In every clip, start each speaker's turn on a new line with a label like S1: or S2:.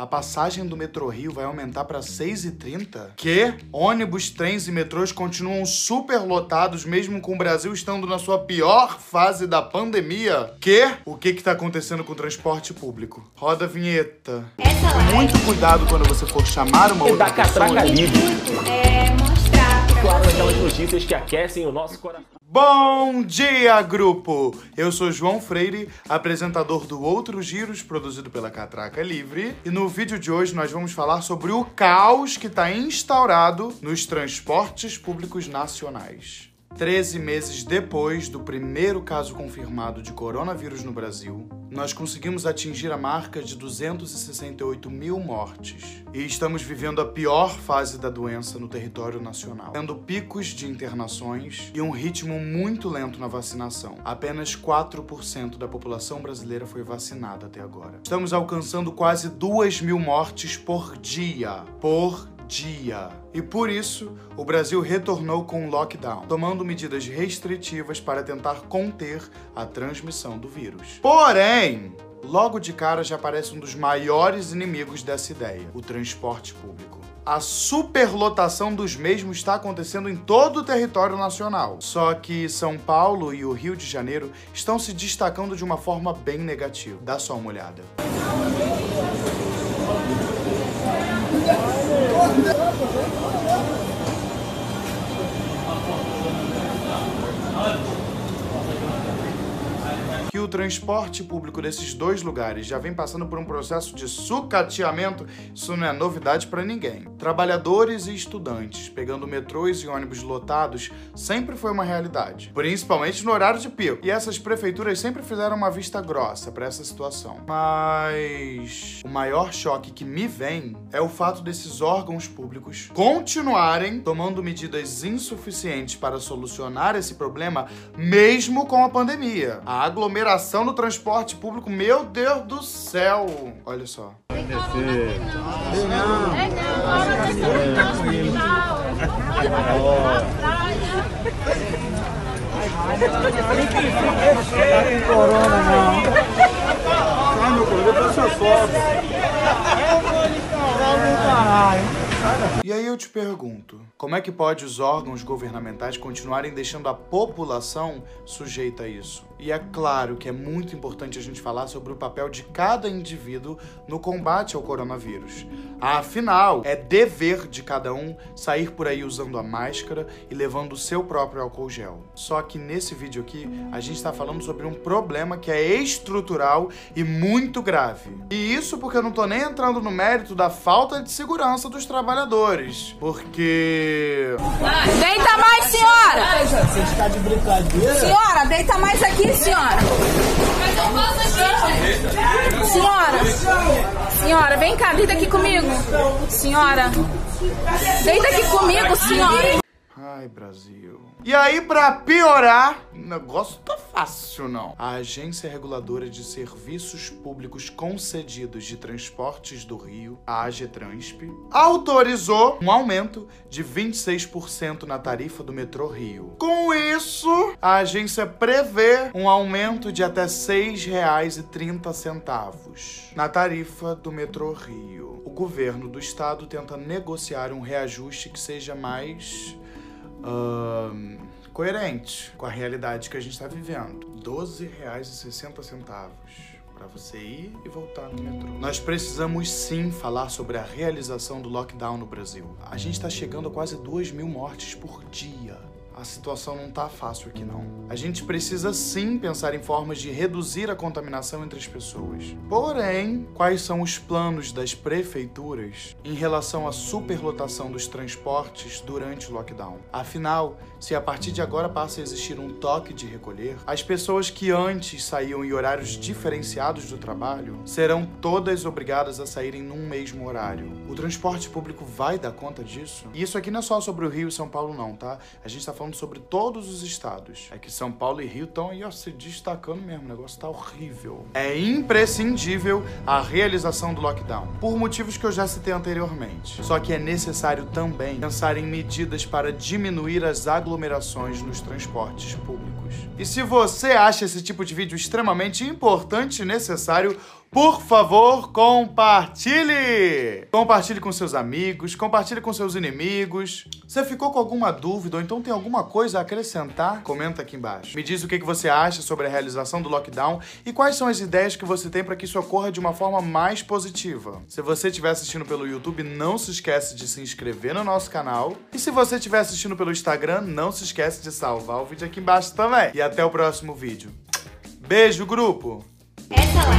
S1: A passagem do metrô Rio vai aumentar para 6,30? Que? Ônibus, trens e metrôs continuam super lotados mesmo com o Brasil estando na sua pior fase da pandemia? Que? O que que tá acontecendo com o transporte público? Roda a vinheta.
S2: Essa live
S1: Muito cuidado quando você for chamar uma outra
S3: da catraca
S1: pessoa.
S3: livre.
S2: é mostrar pra
S3: Claro, aquelas notícias que aquecem o nosso coração.
S1: Bom dia, grupo! Eu sou João Freire, apresentador do Outros Giros, produzido pela Catraca Livre. E no vídeo de hoje nós vamos falar sobre o caos que está instaurado nos transportes públicos nacionais. 13 meses depois do primeiro caso confirmado de coronavírus no Brasil, nós conseguimos atingir a marca de 268 mil mortes. E estamos vivendo a pior fase da doença no território nacional, tendo picos de internações e um ritmo muito lento na vacinação. Apenas 4% da população brasileira foi vacinada até agora. Estamos alcançando quase 2 mil mortes por dia. Por dia. E por isso, o Brasil retornou com o lockdown, tomando medidas restritivas para tentar conter a transmissão do vírus. Porém, logo de cara já aparece um dos maiores inimigos dessa ideia: o transporte público. A superlotação dos mesmos está acontecendo em todo o território nacional. Só que São Paulo e o Rio de Janeiro estão se destacando de uma forma bem negativa. Dá só uma olhada. Que o transporte público desses dois lugares já vem passando por um processo de sucateamento, isso não é novidade para ninguém. Trabalhadores e estudantes pegando metrôs e ônibus lotados sempre foi uma realidade, principalmente no horário de pico. E essas prefeituras sempre fizeram uma vista grossa para essa situação. Mas o maior choque que me vem é o fato desses órgãos públicos continuarem tomando medidas insuficientes para solucionar esse problema, mesmo com a pandemia. A aglomeração no transporte público, meu Deus do céu! Olha só tem corona, não. Ai, meu corona, eu sou sócio. E aí eu te pergunto, como é que pode os órgãos governamentais continuarem deixando a população sujeita a isso? E é claro que é muito importante a gente falar sobre o papel de cada indivíduo no combate ao coronavírus. Afinal, é dever de cada um sair por aí usando a máscara e levando o seu próprio álcool gel. Só que nesse vídeo aqui, a gente está falando sobre um problema que é estrutural e muito grave. E isso porque eu não tô nem entrando no mérito da falta de segurança dos trabalhadores. Porque.
S4: Deita mais, senhora!
S5: Você está de brincadeira?
S4: Senhora, deita mais aqui, senhora! Senhora! Senhora, vem cá, deita aqui comigo! Senhora! Deita aqui comigo, senhora!
S1: Ai, Brasil. E aí, pra piorar, o negócio tá fácil, não. A Agência Reguladora de Serviços Públicos Concedidos de Transportes do Rio, a AGTransp, autorizou um aumento de 26% na tarifa do metrô Rio. Com isso, a agência prevê um aumento de até R$ 6,30 na tarifa do metrô Rio. O governo do estado tenta negociar um reajuste que seja mais ahn, coerente com a realidade que a gente está vivendo. R$ 12,60 para você ir e voltar no metrô. Nós precisamos sim falar sobre a realização do lockdown no Brasil. A gente está chegando a quase 2 mil mortes por dia. A situação não tá fácil aqui não. A gente precisa sim pensar em formas de reduzir a contaminação entre as pessoas. Porém, quais são os planos das prefeituras em relação à superlotação dos transportes durante o lockdown? Afinal, se a partir de agora passa a existir um toque de recolher, as pessoas que antes saíam em horários diferenciados do trabalho serão todas obrigadas a saírem num mesmo horário. O transporte público vai dar conta disso? E isso aqui não é só sobre o Rio e São Paulo não, tá? A gente tá falando sobre todos os estados. É que São Paulo e Rio estão aí ó, se destacando mesmo, o negócio tá horrível. É imprescindível a realização do lockdown, por motivos que eu já citei anteriormente. Só que é necessário também pensar em medidas para diminuir as aglomerações nos transportes públicos. E se você acha esse tipo de vídeo extremamente importante e necessário, Por favor, compartilhe! Compartilhe com seus amigos, compartilhe com seus inimigos. Você ficou com alguma dúvida ou então tem alguma coisa a acrescentar? Comenta aqui embaixo. Me diz o que você acha sobre a realização do lockdown e quais são as ideias que você tem para que isso ocorra de uma forma mais positiva. Se você estiver assistindo pelo YouTube, não se esquece de se inscrever no nosso canal. E se você estiver assistindo pelo Instagram, não se esquece de salvar o vídeo aqui embaixo também. E até o próximo vídeo. Beijo, grupo!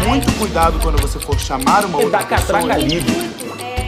S1: Muito cuidado quando você for chamar uma
S3: Da
S1: outra pessoa.
S3: catraca livre.
S2: é